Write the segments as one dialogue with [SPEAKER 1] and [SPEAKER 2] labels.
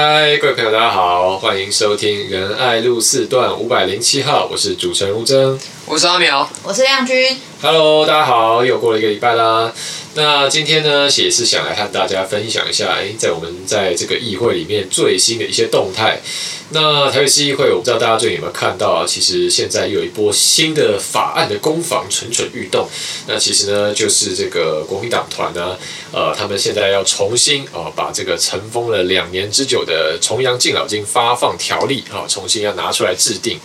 [SPEAKER 1] 嗨，各位朋友，大家好，欢迎收听仁爱路四段五百零七号，我是主持人吴峥，
[SPEAKER 2] 我是阿苗，
[SPEAKER 3] 我是亮君。
[SPEAKER 1] Hello，大家好，又过了一个礼拜啦。那今天呢，也是想来和大家分享一下，哎，在我们在这个议会里面最新的一些动态。那台北市议会，我不知道大家最近有没有看到啊？其实现在又有一波新的法案的攻防蠢蠢欲动。那其实呢，就是这个国民党团呢，呃，他们现在要重新啊，把这个尘封了两年之久的重阳敬老金发放条例啊，重新要拿出来制定。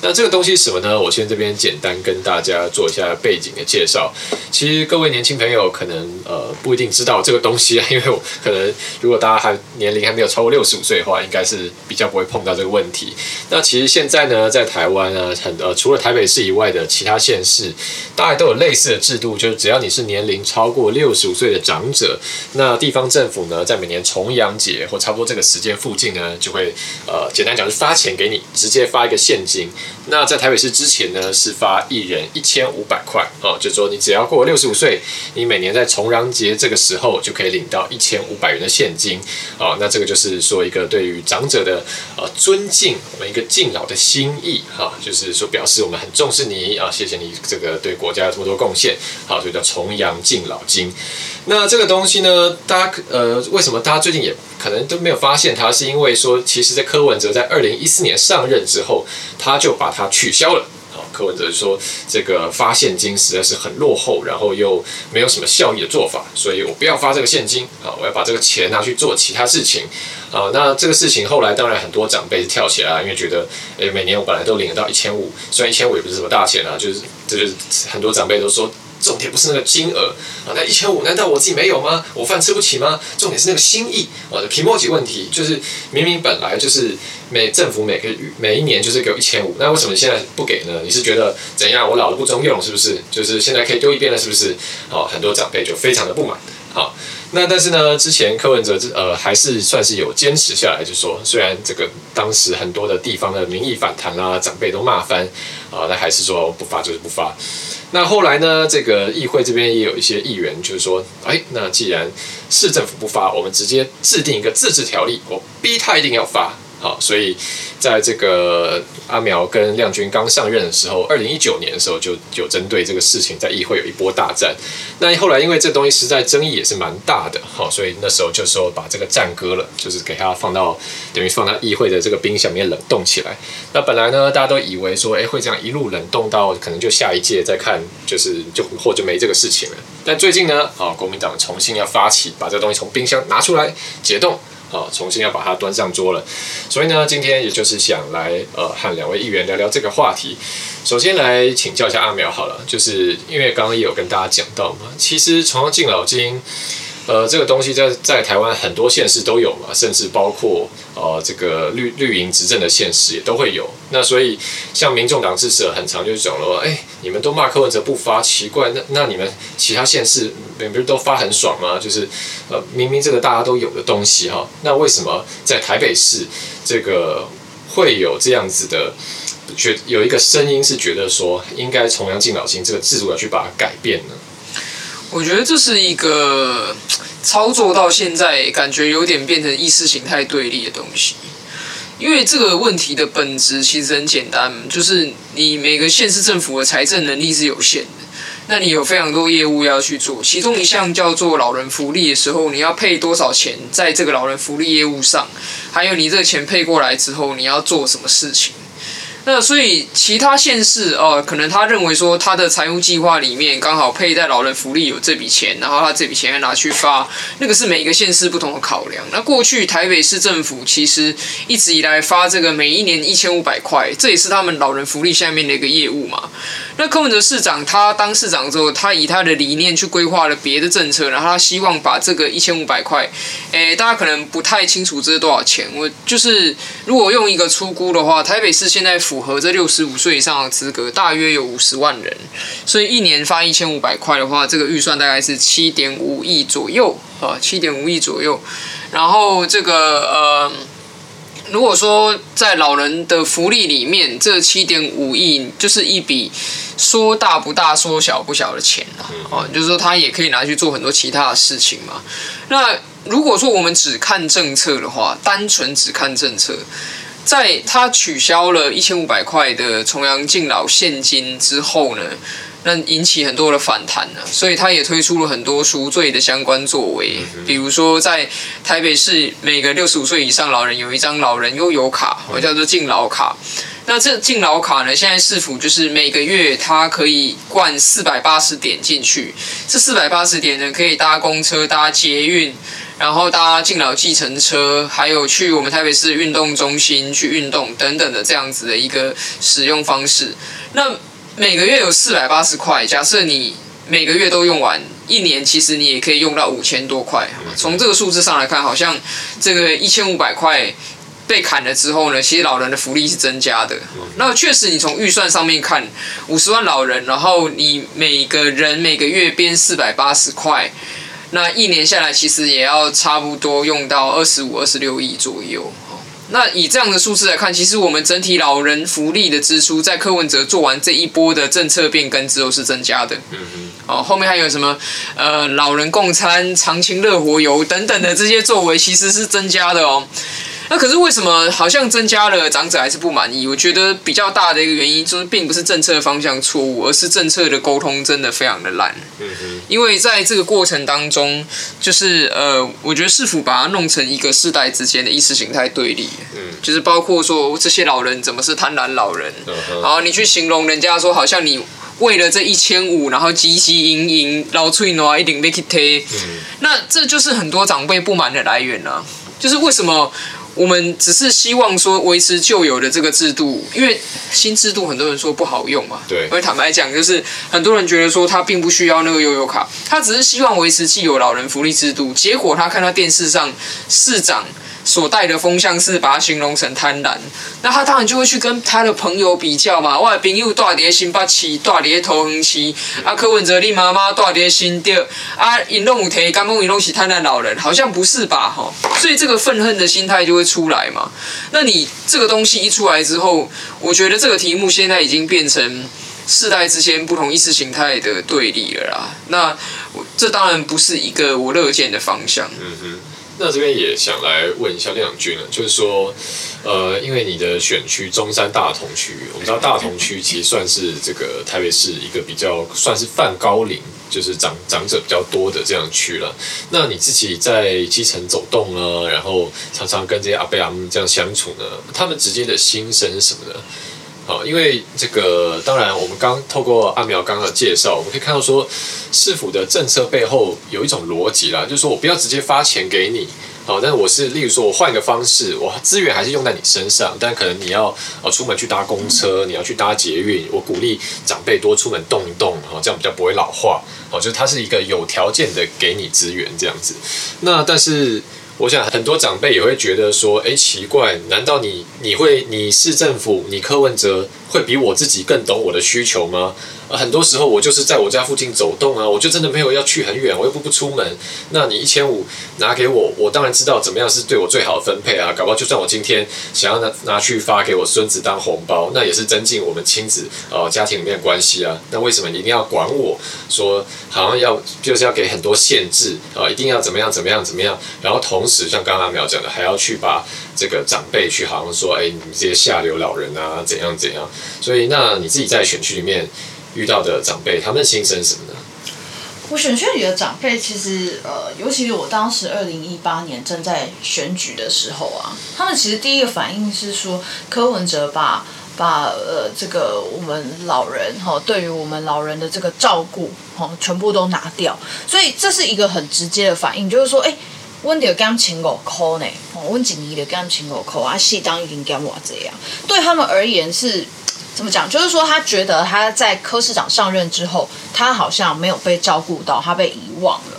[SPEAKER 1] 那这个东西是什么呢？我先这边简单跟大家做一下背景的介绍。其实各位年轻朋友可能呃不一定知道这个东西啊，因为我可能如果大家还年龄还没有超过六十五岁的话，应该是比较不会碰到这个问题。那其实现在呢，在台湾呢，很呃除了台北市以外的其他县市，大概都有类似的制度，就是只要你是年龄超过六十五岁的长者，那地方政府呢，在每年重阳节或差不多这个时间附近呢，就会呃简单讲是发钱给你，直接发一个现金。那在台北市之前呢，是发一人一千五百块哦，就说你只要过六十五岁，你每年在重阳节这个时候就可以领到一千五百元的现金哦。那这个就是说一个对于长者的呃尊敬，我们一个敬老的心意哈，就是说表示我们很重视你啊，谢谢你这个对国家有这么多贡献，好，所以叫重阳敬老金。那这个东西呢，大家呃为什么大家最近也可能都没有发现它？是因为说，其实在柯文哲在二零一四年上任之后，他就把它取消了。柯文哲说，这个发现金实在是很落后，然后又没有什么效益的做法，所以我不要发这个现金啊，我要把这个钱拿去做其他事情啊。那这个事情后来当然很多长辈跳起来，因为觉得，诶，每年我本来都领得到一千五，虽然一千五也不是什么大钱啊，就是这就是很多长辈都说。重点不是那个金额啊，那一千五难道我自己没有吗？我饭吃不起吗？重点是那个心意啊，皮毛级问题就是明明本来就是每政府每个每一年就是给我一千五，那为什么现在不给呢？你是觉得怎样？我老了不中用是不是？就是现在可以丢一边了是不是？好，很多长辈就非常的不满。好，那但是呢，之前柯文哲呃还是算是有坚持下来，就说虽然这个当时很多的地方的民意反弹啦，长辈都骂翻啊，那还是说不发就是不发。那后来呢，这个议会这边也有一些议员就是说，哎，那既然市政府不发，我们直接制定一个自治条例，我逼他一定要发。好，所以在这个阿苗跟亮君刚上任的时候，二零一九年的时候就有针对这个事情在议会有一波大战。那后来因为这东西实在争议也是蛮大的，好，所以那时候就说把这个暂搁了，就是给他放到等于放到议会的这个冰箱里面冷冻起来。那本来呢，大家都以为说，哎，会这样一路冷冻到可能就下一届再看，就是就或者没这个事情了。但最近呢，啊，国民党重新要发起把这东西从冰箱拿出来解冻。好，重新要把它端上桌了，所以呢，今天也就是想来呃和两位议员聊聊这个话题。首先来请教一下阿苗好了，就是因为刚刚也有跟大家讲到嘛，其实重阳敬老金。呃，这个东西在在台湾很多县市都有嘛，甚至包括呃这个绿绿营执政的现实也都会有。那所以像民众党支持者很常就讲了，哎，你们都骂柯文哲不发，奇怪，那那你们其他县市不是都发很爽吗？就是呃明明这个大家都有的东西哈，那为什么在台北市这个会有这样子的，觉有一个声音是觉得说应该重阳敬老金这个制度要去把它改变呢？
[SPEAKER 2] 我觉得这是一个操作到现在感觉有点变成意识形态对立的东西，因为这个问题的本质其实很简单，就是你每个县市政府的财政能力是有限的，那你有非常多业务要去做，其中一项叫做老人福利的时候，你要配多少钱在这个老人福利业务上，还有你这个钱配过来之后，你要做什么事情。那所以其他县市哦，可能他认为说他的财务计划里面刚好配在老人福利有这笔钱，然后他这笔钱要拿去发，那个是每个县市不同的考量。那过去台北市政府其实一直以来发这个每一年一千五百块，这也是他们老人福利下面的一个业务嘛。那柯文哲市长他当市长之后，他以他的理念去规划了别的政策，然后他希望把这个一千五百块，诶，大家可能不太清楚这是多少钱。我就是如果用一个粗估的话，台北市现在符合这六十五岁以上的资格，大约有五十万人，所以一年发一千五百块的话，这个预算大概是七点五亿左右啊，七点五亿左右。然后这个呃。如果说在老人的福利里面，这七点五亿就是一笔说大不大、说小不小的钱啊，哦，就是说他也可以拿去做很多其他的事情嘛。那如果说我们只看政策的话，单纯只看政策，在他取消了一千五百块的重阳敬老现金之后呢，那引起很多的反弹呢，所以他也推出了很多赎罪的相关作为，比如说在台北市每个六十五岁以上老人有一张老人悠游卡，我叫做敬老卡。那这敬老卡呢，现在市府就是每个月它可以灌四百八十点进去，这四百八十点呢，可以搭公车、搭捷运，然后搭敬老计程车，还有去我们台北市运动中心去运动等等的这样子的一个使用方式。那每个月有四百八十块，假设你每个月都用完，一年其实你也可以用到五千多块。从这个数字上来看，好像这个一千五百块被砍了之后呢，其实老人的福利是增加的。那确实，你从预算上面看，五十万老人，然后你每个人每个月编四百八十块，那一年下来其实也要差不多用到二十五、二十六亿左右。那以这样的数字来看，其实我们整体老人福利的支出，在柯文哲做完这一波的政策变更之后是增加的。嗯嗯。哦，后面还有什么呃，老人共餐、长青乐活游等等的这些作为，其实是增加的哦。那可是为什么好像增加了，长者还是不满意？我觉得比较大的一个原因就是，并不是政策方向错误，而是政策的沟通真的非常的烂。嗯哼。因为在这个过程当中，就是呃，我觉得市府把它弄成一个世代之间的意识形态对立。嗯。就是包括说这些老人怎么是贪婪老人，然后你去形容人家说，好像你为了这一千五，然后汲汲营营，老脆喏一定要去贴。嗯。那这就是很多长辈不满的来源啊，就是为什么？我们只是希望说维持旧有的这个制度，因为新制度很多人说不好用嘛。对。因为坦白讲，就是很多人觉得说他并不需要那个悠游卡，他只是希望维持既有老人福利制度。结果他看到电视上市长。所带的风向是把它形容成贪婪，那他当然就会去跟他的朋友比较嘛。我的朋友住在新北市，住在桃园市，啊，柯文哲你妈妈住在新竹，啊，因拢有提，甘讲因拢是贪婪老人，好像不是吧？哈，所以这个愤恨的心态就会出来嘛。那你这个东西一出来之后，我觉得这个题目现在已经变成世代之间不同意识形态的对立了啦。那这当然不是一个我乐见的方向。嗯哼。
[SPEAKER 1] 那这边也想来问一下亮君了，就是说，呃，因为你的选区中山大同区，我们知道大同区其实算是这个台北市一个比较算是泛高龄，就是长长者比较多的这样区了。那你自己在基层走动啊，然后常常跟这些阿伯阿姆这样相处呢，他们直接的心声是什么呢？好，因为这个当然，我们刚透过阿苗刚刚的介绍，我们可以看到说，市府的政策背后有一种逻辑啦，就是说我不要直接发钱给你，好，但是我是例如说我换一个方式，我资源还是用在你身上，但可能你要呃出门去搭公车，你要去搭捷运，我鼓励长辈多出门动一动，好，这样比较不会老化，好，就是它是一个有条件的给你资源这样子，那但是。我想很多长辈也会觉得说，哎，奇怪，难道你你会你市政府你柯文哲会比我自己更懂我的需求吗？很多时候我就是在我家附近走动啊，我就真的没有要去很远，我又不不出门。那你一千五拿给我，我当然知道怎么样是对我最好的分配啊。搞不好就算我今天想要拿拿去发给我孙子当红包，那也是增进我们亲子呃家庭里面关系啊。那为什么你一定要管我说好像要就是要给很多限制啊？一定要怎么样怎么样怎么样？然后同时像刚刚阿苗讲的，还要去把这个长辈去好像说，哎，你这些下流老人啊，怎样怎样？所以那你自己在选区里面。遇到的长辈，他们心声什么呢？
[SPEAKER 3] 我选区里的长辈，其实呃，尤其是我当时二零一八年正在选举的时候啊，他们其实第一个反应是说，柯文哲把把呃这个我们老人哈，对于我们老人的这个照顾哈，全部都拿掉，所以这是一个很直接的反应，就是说，哎，温迪刚请我扣呢，温景怡的刚请我扣啊，戏当已经干我这样，对他们而言是。怎么讲？就是说，他觉得他在柯市长上任之后，他好像没有被照顾到，他被遗忘了。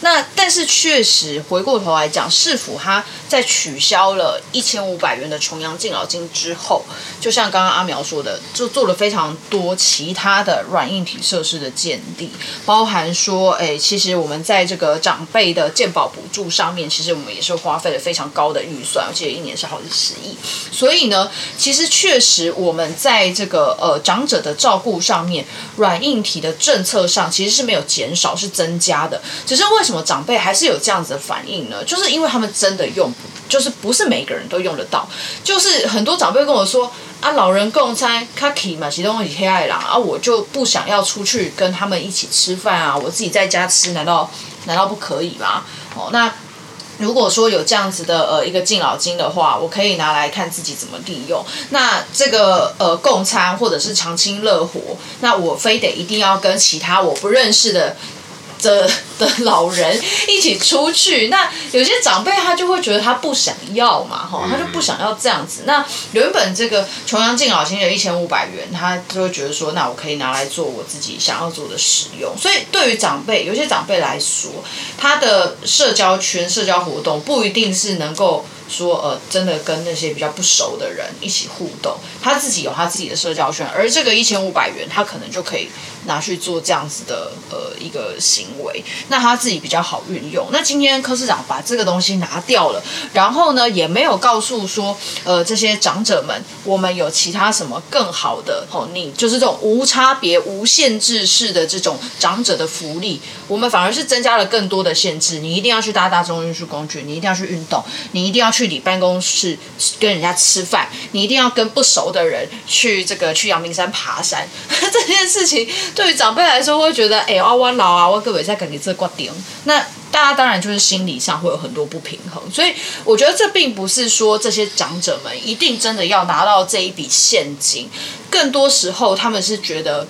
[SPEAKER 3] 那但是确实回过头来讲，市府他在取消了一千五百元的重阳敬老金之后，就像刚刚阿苗说的，就做了非常多其他的软硬体设施的建立，包含说，哎，其实我们在这个长辈的健保补助上面，其实我们也是花费了非常高的预算，而且一年是好几十亿。所以呢，其实确实我们在这个呃长者的照顾上面，软硬体的政策上其实是没有减少，是增加的。只是为什么长辈还是有这样子的反应呢？就是因为他们真的用，就是不是每个人都用得到。就是很多长辈跟我说啊，老人共餐，卡奇嘛，其中一黑爱狼啊，我就不想要出去跟他们一起吃饭啊，我自己在家吃，难道难道不可以吗？哦，那。如果说有这样子的呃一个敬老金的话，我可以拿来看自己怎么利用。那这个呃共餐或者是长青乐活，那我非得一定要跟其他我不认识的。的的老人一起出去，那有些长辈他就会觉得他不想要嘛，哈，他就不想要这样子。那原本这个重阳敬老金有一千五百元，他就会觉得说，那我可以拿来做我自己想要做的使用。所以对于长辈，有些长辈来说，他的社交圈、社交活动不一定是能够。说呃，真的跟那些比较不熟的人一起互动，他自己有他自己的社交圈，而这个一千五百元，他可能就可以拿去做这样子的呃一个行为，那他自己比较好运用。那今天柯市长把这个东西拿掉了，然后呢，也没有告诉说呃这些长者们，我们有其他什么更好的哦，你就是这种无差别、无限制式的这种长者的福利，我们反而是增加了更多的限制。你一定要去搭大众运输工具，你一定要去运动，你一定要去。去你办公室跟人家吃饭，你一定要跟不熟的人去这个去阳明山爬山。这件事情对于长辈来说，会觉得哎，我我老啊，我各位在跟你这挂顶。那大家当然就是心理上会有很多不平衡。所以我觉得这并不是说这些长者们一定真的要拿到这一笔现金，更多时候他们是觉得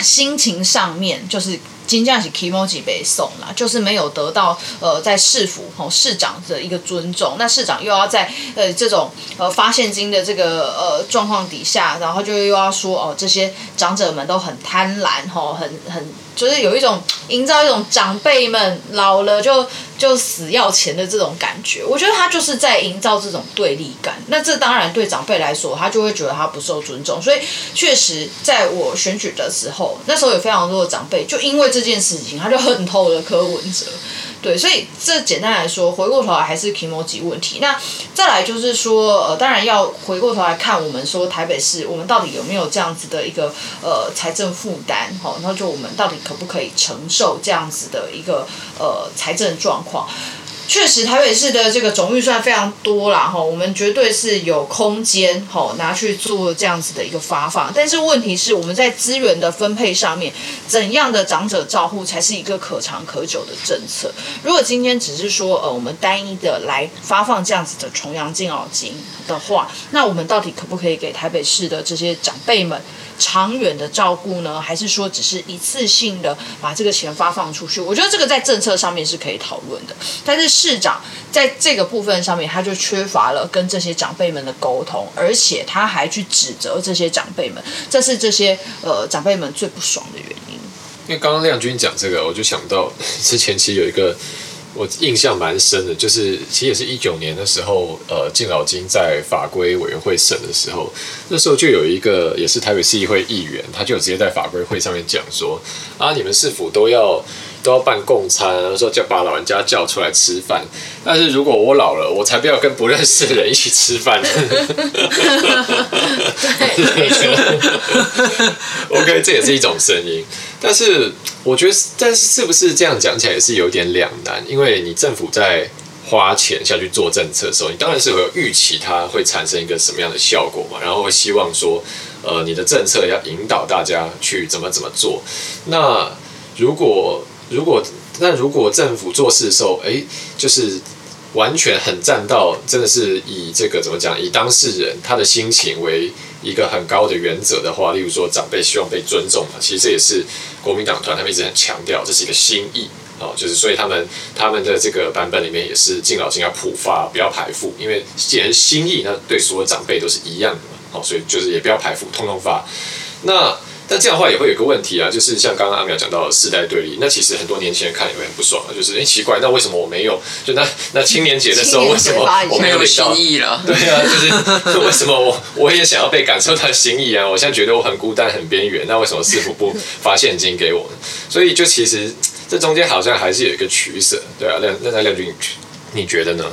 [SPEAKER 3] 心情上面就是。金价是 kimoji 被送了，就是没有得到呃在市府吼市长的一个尊重，那市长又要在呃这种呃发现金的这个呃状况底下，然后就又要说哦这些长者们都很贪婪吼，很很。就是有一种营造一种长辈们老了就就死要钱的这种感觉，我觉得他就是在营造这种对立感。那这当然对长辈来说，他就会觉得他不受尊重。所以确实在我选举的时候，那时候有非常多的长辈就因为这件事情，他就恨透了柯文哲。对，所以这简单来说，回过头来还是 KMOG 问题。那再来就是说，呃，当然要回过头来看，我们说台北市，我们到底有没有这样子的一个呃财政负担？好，然后就我们到底可不可以承受这样子的一个呃财政状况？确实，台北市的这个总预算非常多啦，哈，我们绝对是有空间，哈，拿去做这样子的一个发放。但是问题是，我们在资源的分配上面，怎样的长者照护才是一个可长可久的政策？如果今天只是说，呃，我们单一的来发放这样子的重阳敬老金的话，那我们到底可不可以给台北市的这些长辈们？长远的照顾呢，还是说只是一次性的把这个钱发放出去？我觉得这个在政策上面是可以讨论的。但是市长在这个部分上面，他就缺乏了跟这些长辈们的沟通，而且他还去指责这些长辈们，这是这些呃长辈们最不爽的原因。
[SPEAKER 1] 因为刚刚亮君讲这个，我就想到之前其实有一个。我印象蛮深的，就是其实也是一九年的时候，呃，敬老金在法规委员会审的时候，那时候就有一个也是台北市议会议员，他就直接在法规会上面讲说，啊，你们是否都要都要办共餐，说叫把老人家叫出来吃饭，但是如果我老了，我才不要跟不认识的人一起吃饭。OK，这也是一种声音。但是我觉得，但是是不是这样讲起来也是有点两难？因为你政府在花钱下去做政策的时候，你当然是会有预期它会产生一个什么样的效果嘛，然后会希望说，呃，你的政策要引导大家去怎么怎么做。那如果如果那如果政府做事的时候，哎，就是完全很站到，真的是以这个怎么讲，以当事人他的心情为。一个很高的原则的话，例如说长辈希望被尊重嘛，其实这也是国民党团他们一直很强调，这是一个心意哦，就是所以他们他们的这个版本里面也是敬老金要普发，不要排富，因为既然心意，那对所有长辈都是一样的嘛，哦，所以就是也不要排富，通通发，那。但这样的话也会有个问题啊，就是像刚刚阿苗讲到的世代对立，那其实很多年轻人看也会很不爽啊，就是哎奇怪，那为什么我没有？就那那青年节的时候，为什么我没有领到？对啊，就是为什么我我也想要被感受到心意啊？我现在觉得我很孤单、很边缘，那为什么师傅不发现金给我呢？所以就其实这中间好像还是有一个取舍，对啊。那那那亮君，你觉得呢？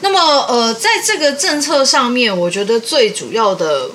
[SPEAKER 3] 那么呃，在这个政策上面，我觉得最主要的。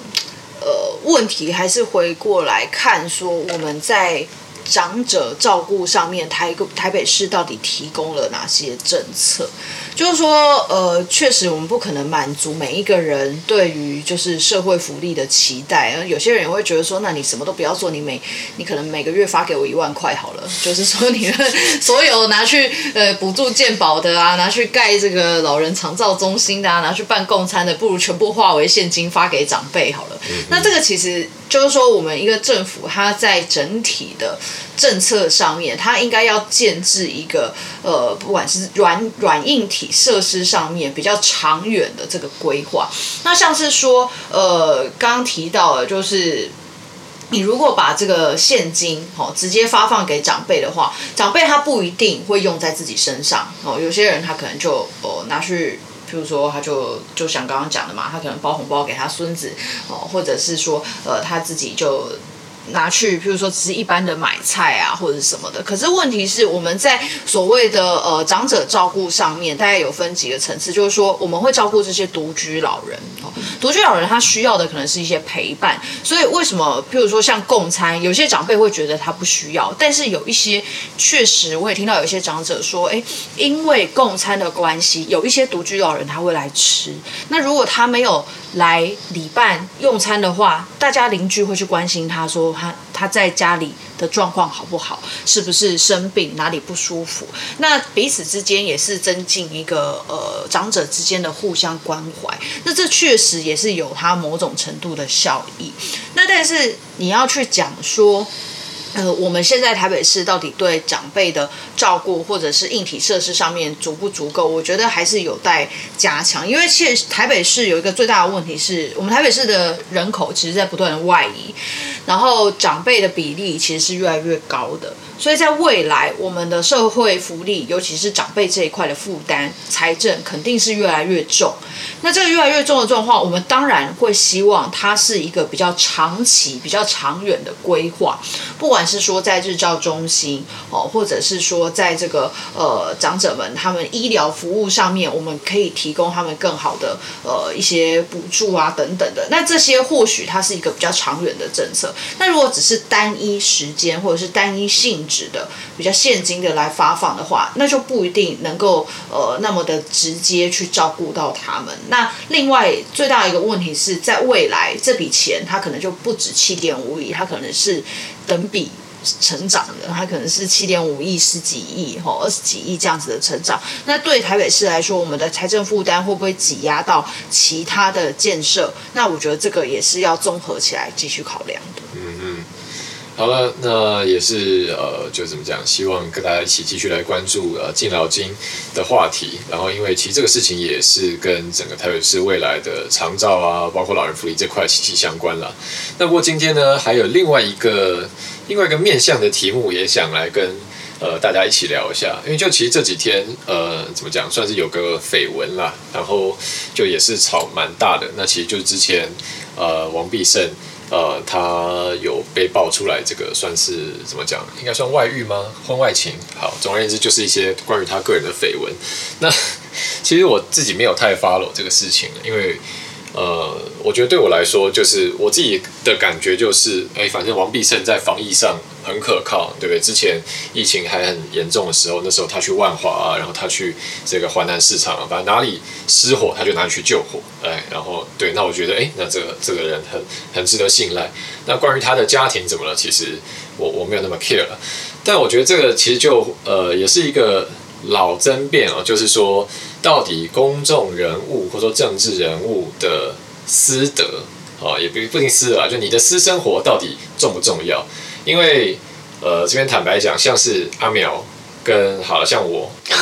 [SPEAKER 3] 呃，问题还是回过来看，说我们在长者照顾上面，台台北市到底提供了哪些政策？就是说，呃，确实我们不可能满足每一个人对于就是社会福利的期待。有些人也会觉得说，那你什么都不要做，你每你可能每个月发给我一万块好了，就是说你的所有拿去呃补助健保的啊，拿去盖这个老人长照中心的啊，拿去办共餐的，不如全部化为现金发给长辈好了。那这个其实就是说，我们一个政府它在整体的政策上面，它应该要建置一个呃，不管是软软硬体。设施上面比较长远的这个规划，那像是说，呃，刚刚提到的，就是你如果把这个现金哦直接发放给长辈的话，长辈他不一定会用在自己身上哦，有些人他可能就哦拿去，譬如说他就就像刚刚讲的嘛，他可能包红包给他孙子哦，或者是说呃他自己就。拿去，譬如说，只是一般的买菜啊，或者什么的。可是问题是，我们在所谓的呃长者照顾上面，大概有分几个层次，就是说，我们会照顾这些独居老人。独居老人他需要的可能是一些陪伴，所以为什么，譬如说像共餐，有些长辈会觉得他不需要，但是有一些确实，我也听到有一些长者说，诶，因为共餐的关系，有一些独居老人他会来吃。那如果他没有来礼拜用餐的话，大家邻居会去关心他说他他在家里的状况好不好，是不是生病，哪里不舒服？那彼此之间也是增进一个呃长者之间的互相关怀。那这确实也是有它某种程度的效益。那但是你要去讲说。呃，我们现在台北市到底对长辈的照顾，或者是硬体设施上面足不足够？我觉得还是有待加强。因为现台北市有一个最大的问题是，我们台北市的人口其实在不断的外移，然后长辈的比例其实是越来越高的。所以在未来，我们的社会福利，尤其是长辈这一块的负担，财政肯定是越来越重。那这个越来越重的状况，我们当然会希望它是一个比较长期、比较长远的规划。不管是说在日照中心哦，或者是说在这个呃长者们他们医疗服务上面，我们可以提供他们更好的呃一些补助啊等等的。那这些或许它是一个比较长远的政策。那如果只是单一时间或者是单一性质的比较现金的来发放的话，那就不一定能够呃那么的直接去照顾到他们。那另外最大一个问题是在未来这笔钱它可能就不止七点五亿，它可能是等比成长的，它可能是七点五亿、十几亿、吼二十几亿这样子的成长。那对台北市来说，我们的财政负担会不会挤压到其他的建设？那我觉得这个也是要综合起来继续考量的。
[SPEAKER 1] 好了，那也是呃，就怎么讲？希望跟大家一起继续来关注呃敬老金的话题。然后，因为其实这个事情也是跟整个台北市未来的长照啊，包括老人福利这块息息相关了。那不过今天呢，还有另外一个另外一个面向的题目，也想来跟呃大家一起聊一下。因为就其实这几天呃，怎么讲，算是有个绯闻啦，然后就也是炒蛮大的。那其实就是之前呃王必胜。呃，他有被爆出来，这个算是怎么讲？应该算外遇吗？婚外情？好，总而言之，就是一些关于他个人的绯闻。那 其实我自己没有太 follow 这个事情，因为。呃，我觉得对我来说，就是我自己的感觉就是，哎，反正王必胜在防疫上很可靠，对不对？之前疫情还很严重的时候，那时候他去万华啊，然后他去这个华南市场啊，反正哪里失火，他就拿去救火，哎，然后对，那我觉得，哎，那这个这个人很很值得信赖。那关于他的家庭怎么了？其实我我没有那么 care 了，但我觉得这个其实就呃，也是一个。老争辩哦，就是说，到底公众人物或者说政治人物的私德啊，也不不一定私德啊，就你的私生活到底重不重要？因为呃，这边坦白讲，像是阿苗。跟好了，像我，我们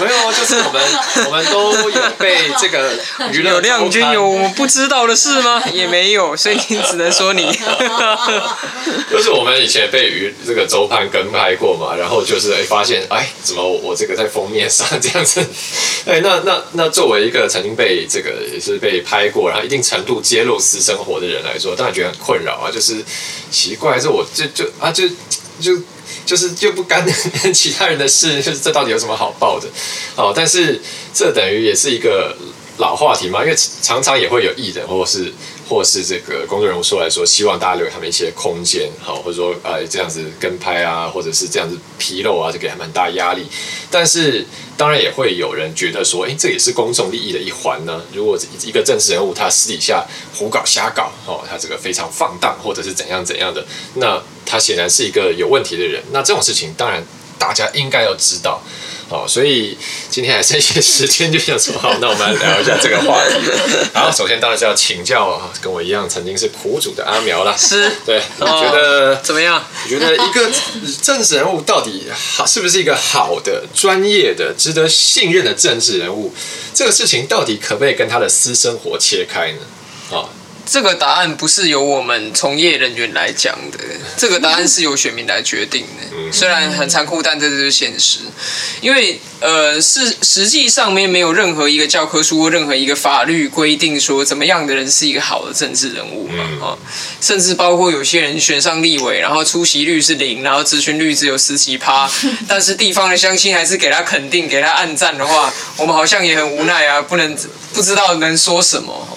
[SPEAKER 1] 没有，就是我们，我们都有被这个 娱乐
[SPEAKER 2] 有亮君有我们不知道的事吗？也没有，所以你只能说你。
[SPEAKER 1] 就是我们以前被娱这个周刊跟拍过嘛，然后就是哎发现哎怎么我这个在封面上这样子，哎那那那作为一个曾经被这个也是被拍过，然后一定程度揭露私生活的人来说，当然觉得很困扰啊，就是奇怪，是我这就啊就就。就就是就不干 其他人的事，就是这到底有什么好报的？哦，但是这等于也是一个老话题嘛，因为常常也会有艺人或是或是这个公众人物说来说，希望大家留给他们一些空间，好，或者说呃这样子跟拍啊，或者是这样子披露啊，就给他们很大压力。但是当然也会有人觉得说，诶，这也是公众利益的一环呢。如果一个政治人物他私底下胡搞瞎搞，哦，他这个非常放荡，或者是怎样怎样的，那他显然是一个有问题的人。那这种事情当然大家应该要知道。哦，所以今天还剩一些时间，就想说好，那我们来聊一下这个话题。然后首先当然是要请教跟我一样曾经是苦主的阿苗啦。
[SPEAKER 2] 是，
[SPEAKER 1] 对，你觉得、
[SPEAKER 2] 哦、怎么样？
[SPEAKER 1] 你觉得一个政治人物到底好是不是一个好的、专业的、值得信任的政治人物？这个事情到底可不可以跟他的私生活切开呢？啊？
[SPEAKER 2] 这个答案不是由我们从业人员来讲的，这个答案是由选民来决定的。虽然很残酷，但这就是现实。因为呃，是实际上面没有任何一个教科书或任何一个法律规定说怎么样的人是一个好的政治人物嘛？啊，甚至包括有些人选上立委，然后出席率是零，然后咨询率只有十几趴，但是地方的乡亲还是给他肯定，给他暗赞的话，我们好像也很无奈啊，不能不知道能说什么。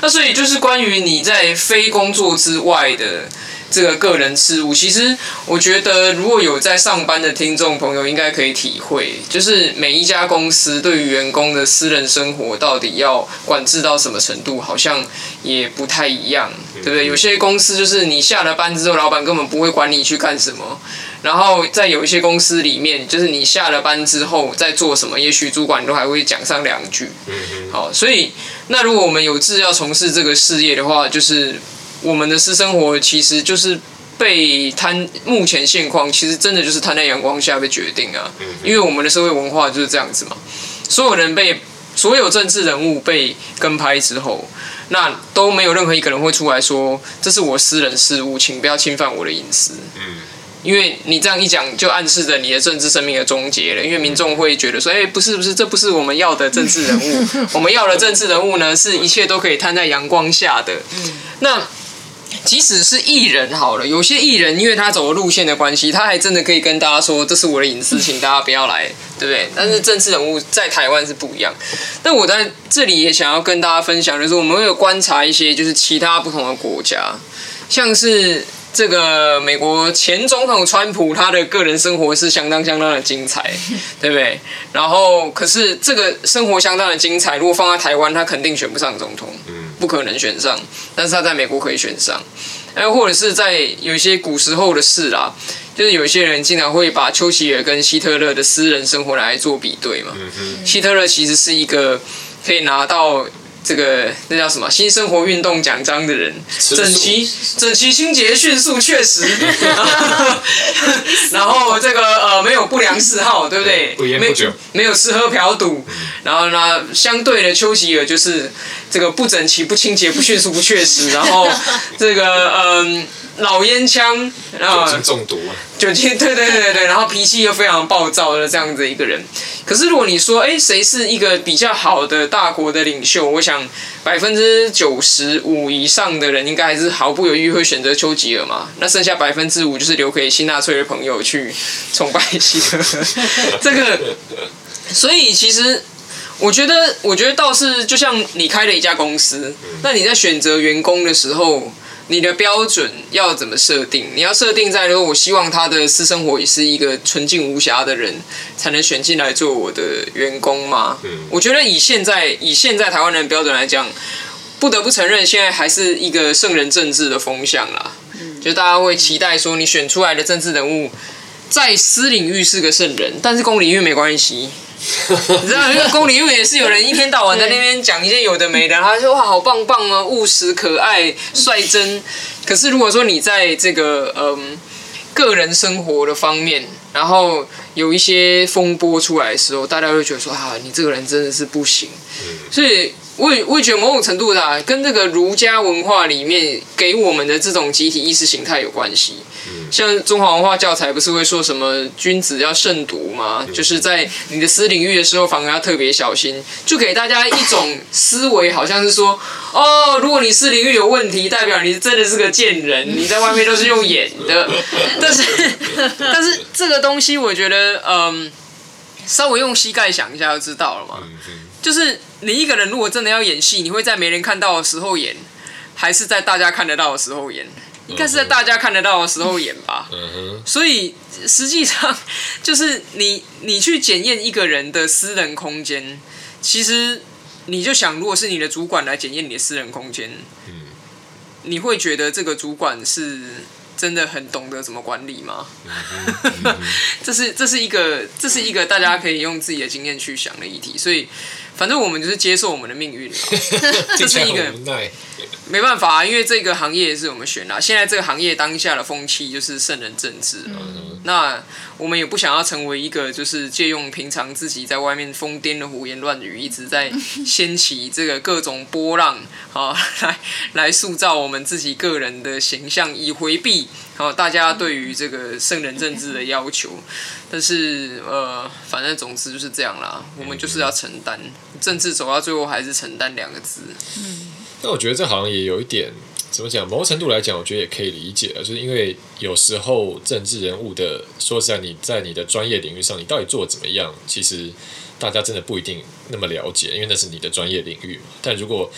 [SPEAKER 2] 那所以就是关于你在非工作之外的这个个人事务，其实我觉得如果有在上班的听众朋友，应该可以体会，就是每一家公司对于员工的私人生活到底要管制到什么程度，好像也不太一样，对不对？有些公司就是你下了班之后，老板根本不会管你去干什么。然后在有一些公司里面，就是你下了班之后在做什么，也许主管都还会讲上两句。好，所以那如果我们有志要从事这个事业的话，就是我们的私生活其实就是被摊，目前现况其实真的就是摊在阳光下被决定啊。因为我们的社会文化就是这样子嘛，所有人被所有政治人物被跟拍之后，那都没有任何一个人会出来说，这是我私人事务，请不要侵犯我的隐私。因为你这样一讲，就暗示着你的政治生命的终结了。因为民众会觉得说，哎，不是不是，这不是我们要的政治人物。我们要的政治人物呢，是一切都可以摊在阳光下的。那即使是艺人好了，有些艺人因为他走的路线的关系，他还真的可以跟大家说，这是我的隐私，请大家不要来，对不对？但是政治人物在台湾是不一样。但我在这里也想要跟大家分享的是，我们会有观察一些就是其他不同的国家，像是。这个美国前总统川普，他的个人生活是相当相当的精彩，对不对？然后，可是这个生活相当的精彩，如果放在台湾，他肯定选不上总统，不可能选上。但是他在美国可以选上，哎，或者是在有一些古时候的事啦，就是有一些人经常会把丘吉尔跟希特勒的私人生活来做比对嘛。希特勒其实是一个可以拿到。这个那叫什么？新生活运动奖章的人，整齐、整齐、清洁、迅速、确实。然后这个呃，没有不良嗜好，对不对？不烟不酒，没有吃喝嫖赌。然后呢，相对的丘吉尔就是这个不整齐、不清洁、不迅速、不确实。然后这个嗯。呃老烟枪，然后酒精中毒啊！酒精，对对对对，然后脾气又非常暴躁的这样子一个人。可是如果你说，哎，谁是一个比较好的大国的领袖？我想百分之九十五以上的人应该还是毫不犹豫会选择丘吉尔嘛。那剩下百分之五就是留给新纳粹的朋友去崇拜希特勒。这个，所以其实我觉得，我觉得倒是就像你开了一家公司，那你在选择员工的时候。你的标准要怎么设定？你要设定在说，我希望他的私生活也是一个纯净无瑕的人，才能选进来做我的员工吗？嗯，我觉得以现在以现在台湾人的标准来讲，不得不承认，现在还是一个圣人政治的风向啦。嗯，就大家会期待说，你选出来的政治人物，在私领域是个圣人，但是公领域没关系。你知道，那个公领域也是有人一天到晚在那边讲一些有的没的，他说哇，好棒棒啊，务实、可爱、率真。可是如果说你在这个嗯个人生活的方面，然后有一些风波出来的时候，大家会觉得说啊，你这个人真的是不行。所以。我也我也觉得某种程度的、啊、跟这个儒家文化里面给我们的这种集体意识形态有关系。像中华文化教材不是会说什么君子要慎独吗？就是在你的私领域的时候，反而要特别小心，就给大家一种思维，好像是说哦，如果你私领域有问题，代表你真的是个贱人，你在外面都是用演的。但是但是这个东西，我觉得嗯，稍微用膝盖想一下就知道了嘛，就是。你一个人如果真的要演戏，你会在没人看到的时候演，还是在大家看得到的时候演？应该是在大家看得到的时候演吧。
[SPEAKER 1] 嗯哼。
[SPEAKER 2] 所以实际上就是你你去检验一个人的私人空间，其实你就想，如果是你的主管来检验你的私人空间，嗯，你会觉得这个主管是真的很懂得怎么管理吗？这是这是一个这是一个大家可以用自己的经验去想的议题，所以。反正我们就是接受我们的命运了，这是一个没办法啊，因为这个行业也是我们选的。现在这个行业当下的风气就是圣人政治，嗯，那我们也不想要成为一个就是借用平常自己在外面疯癫的胡言乱语，一直在掀起这个各种波浪啊，来来塑造我们自己个人的形象，以回避啊大家对于这个圣人政治的要求。但是呃，反正总之就是这样啦，我们就是要承担。政治走到最后还是承担两个字。嗯，
[SPEAKER 1] 那我觉得这好像也有一点怎么讲？某种程度来讲，我觉得也可以理解了，就是因为有时候政治人物的，说实在，你在你的专业领域上，你到底做怎么样，其实大家真的不一定那么了解，因为那是你的专业领域嘛。但如果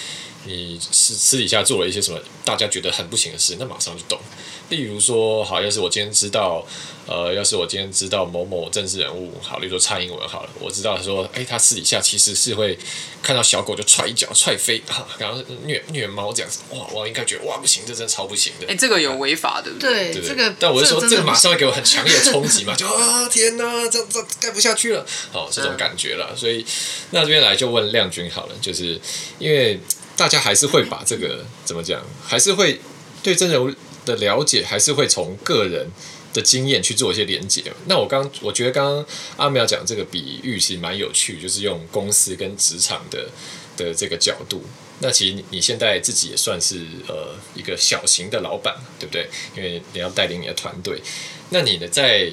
[SPEAKER 1] 你私私底下做了一些什么大家觉得很不行的事，那马上就懂。例如说，好，要是我今天知道，呃，要是我今天知道某某政治人物，好，例如说蔡英文好了，我知道说，哎，他私底下其实是会看到小狗就踹一脚踹飞，哈，然后虐虐猫这样子，哇，我应该觉得哇不行，这真的超不行的。
[SPEAKER 2] 哎，这个有违法的，
[SPEAKER 3] 对
[SPEAKER 2] 对？
[SPEAKER 3] 对，这个。
[SPEAKER 1] 但我是说，这个马上会给我很强烈的冲击嘛，就啊天哪，这这盖不下去了，好，这种感觉了。所以那这边来就问亮君好了，就是因为。大家还是会把这个怎么讲？还是会对真人的了解，还是会从个人的经验去做一些连接。那我刚我觉得刚刚阿苗讲这个比喻其实蛮有趣，就是用公司跟职场的的这个角度。那其实你现在自己也算是呃一个小型的老板，对不对？因为你要带领你的团队。那你呢，在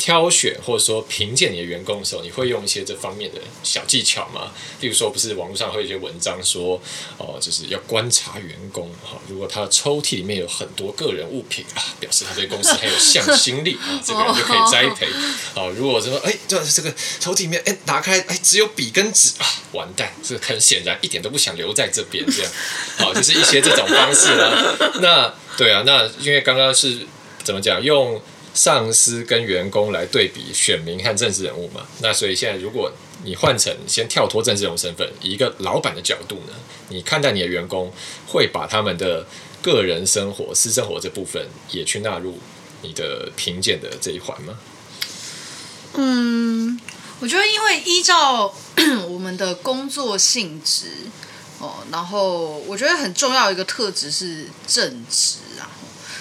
[SPEAKER 1] 挑选或者说评鉴你的员工的时候，你会用一些这方面的小技巧吗？例如说，不是网络上会有一些文章说，哦，就是要观察员工哈，如果他的抽屉里面有很多个人物品啊，表示他对公司很有向心力啊，这个人就可以栽培。哦，如果说哎，这这个抽屉里面哎打开哎只有笔跟纸啊，完蛋，这很显然一点都不想留在这边这样。好，就是一些这种方式啦。那对啊，那因为刚刚是怎么讲用？上司跟员工来对比选民和政治人物嘛，那所以现在如果你换成先跳脱政治人物身份，以一个老板的角度呢，你看待你的员工，会把他们的个人生活、私生活这部分也去纳入你的评鉴的这一环吗？
[SPEAKER 3] 嗯，我觉得因为依照我们的工作性质哦，然后我觉得很重要一个特质是正直。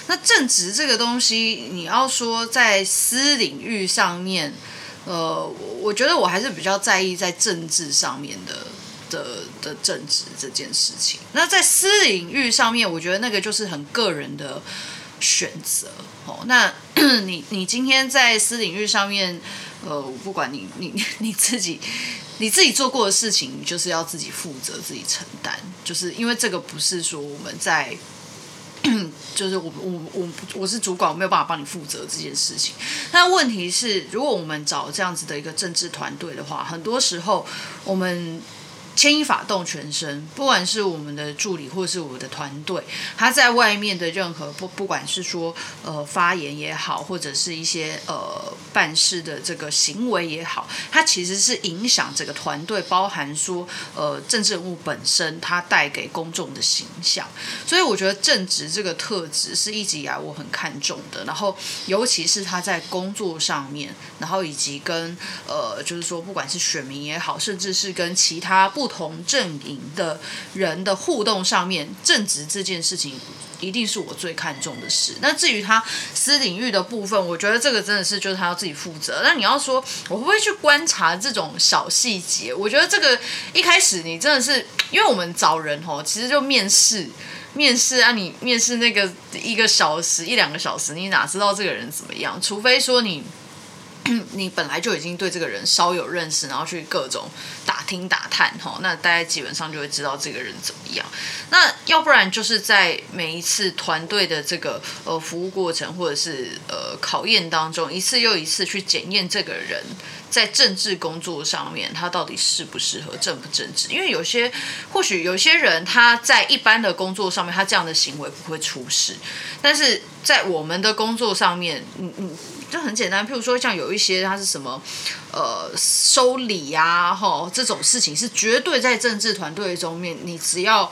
[SPEAKER 3] 那正直这个东西，你要说在私领域上面，呃，我觉得我还是比较在意在政治上面的的的正直这件事情。那在私领域上面，我觉得那个就是很个人的选择。哦，那 你你今天在私领域上面，呃，不管你你你自己你自己做过的事情，就是要自己负责自己承担，就是因为这个不是说我们在。就是我我我我是主管，我没有办法帮你负责这件事情。但问题是，如果我们找这样子的一个政治团队的话，很多时候我们。牵一发动全身，不管是我们的助理或是我们的团队，他在外面的任何不不管是说呃发言也好，或者是一些呃办事的这个行为也好，它其实是影响这个团队，包含说呃政治人物本身他带给公众的形象。所以我觉得正直这个特质是一直以来我很看重的。然后尤其是他在工作上面，然后以及跟呃就是说不管是选民也好，甚至是跟其他不同阵营的人的互动上面，正直这件事情一定是我最看重的事。那至于他私领域的部分，我觉得这个真的是就是他要自己负责。那你要说我会不会去观察这种小细节？我觉得这个一开始你真的是，因为我们找人哦，其实就面试，面试啊，你面试那个一个小时一两个小时，你哪知道这个人怎么样？除非说你。你本来就已经对这个人稍有认识，然后去各种打听打探，哈，那大家基本上就会知道这个人怎么样。那要不然就是在每一次团队的这个呃服务过程或者是呃考验当中，一次又一次去检验这个人在政治工作上面他到底适不适合、正不正直。因为有些或许有些人他在一般的工作上面，他这样的行为不会出事，但是在我们的工作上面，嗯嗯。就很简单，譬如说像有一些他是什么，呃，收礼呀，吼，这种事情是绝对在政治团队中面，你只要。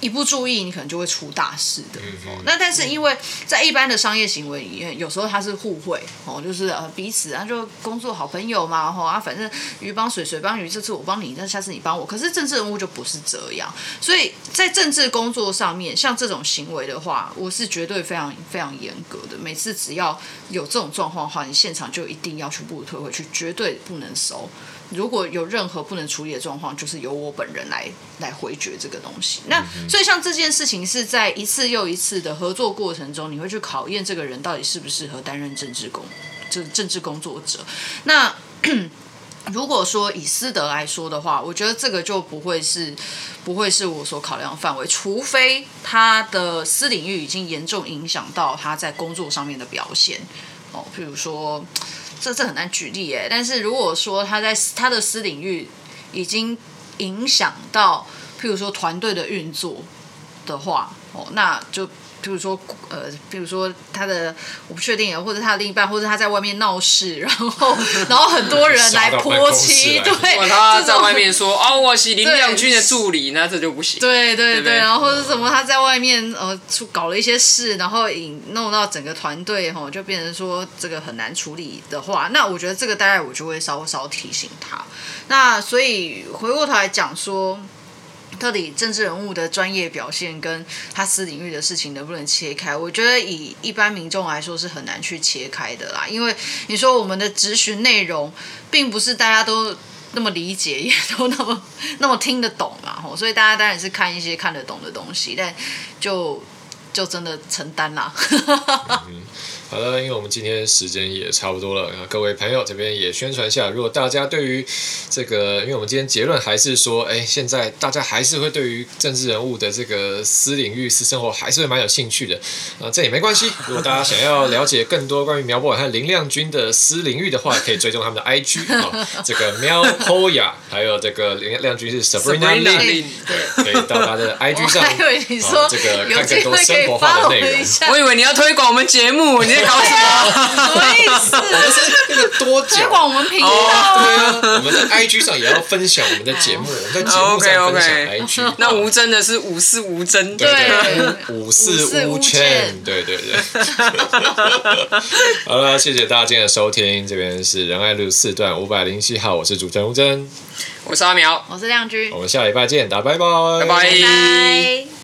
[SPEAKER 3] 一不注意，你可能就会出大事的。嗯、那但是因为在一般的商业行为里面，有时候它是互惠哦，就是呃彼此啊，就工作好朋友嘛，吼啊，反正鱼帮水，水帮鱼，这次我帮你，那下次你帮我。可是政治人物就不是这样，所以在政治工作上面，像这种行为的话，我是绝对非常非常严格的。每次只要有这种状况的话，你现场就一定要全部退回去，绝对不能收。如果有任何不能处理的状况，就是由我本人来来回绝这个东西。那所以像这件事情是在一次又一次的合作过程中，你会去考验这个人到底适不适合担任政治工，就是政治工作者。那 如果说以私德来说的话，我觉得这个就不会是不会是我所考量的范围，除非他的私领域已经严重影响到他在工作上面的表现哦，譬如说。这这很难举例诶，但是如果说他在他的私领域已经影响到，譬如说团队的运作的话，哦，那就。比如说，呃，比如说他的我不确定，或者他的另一半，或者他在外面闹事，然后然后很多人 来泼漆，对，
[SPEAKER 2] 他在外面说哦，我是林亮君的助理，那这就不行。
[SPEAKER 3] 对对对，对对然后或者什么他在外面呃出搞了一些事，然后引弄到整个团队哈，就变成说这个很难处理的话，那我觉得这个大概我就会稍稍提醒他。那所以回过头来讲说。到底政治人物的专业表现跟他私领域的事情能不能切开？我觉得以一般民众来说是很难去切开的啦。因为你说我们的咨询内容，并不是大家都那么理解，也都那么那么听得懂嘛。吼，所以大家当然是看一些看得懂的东西，但就就真的承担啦。
[SPEAKER 1] 嗯好了，因为我们今天时间也差不多了，各位朋友这边也宣传一下，如果大家对于这个，因为我们今天结论还是说，哎，现在大家还是会对于政治人物的这个私领域、私生活还是会蛮有兴趣的，啊，这也没关系。如果大家想要了解更多关于苗博婉和林亮君的私领域的话，可以追踪他们的 IG 啊，这个苗博雅，还有这个林亮君是 Sabrina Lin，对，可以到他的 IG 上，
[SPEAKER 3] 我以为你说
[SPEAKER 1] 这个看更多生活化的内容，
[SPEAKER 2] 我以为你要推广我们节目，你在。搞什么？
[SPEAKER 3] 什么意思？我
[SPEAKER 1] 们是那个多讲，
[SPEAKER 3] 推广我们频道啊。
[SPEAKER 1] 对啊，我们在 IG 上也要分享我们的节目，我们在节目上分享 IG。
[SPEAKER 2] 那吴真的是五四吴真，
[SPEAKER 1] 对五四吴圈，对对对。好了，谢谢大家今天的收听，这边是仁爱路四段五百零七号，我是主持人吴真，
[SPEAKER 2] 我是阿苗，
[SPEAKER 3] 我是亮君，
[SPEAKER 1] 我们下礼拜见，大家拜拜，
[SPEAKER 2] 拜拜。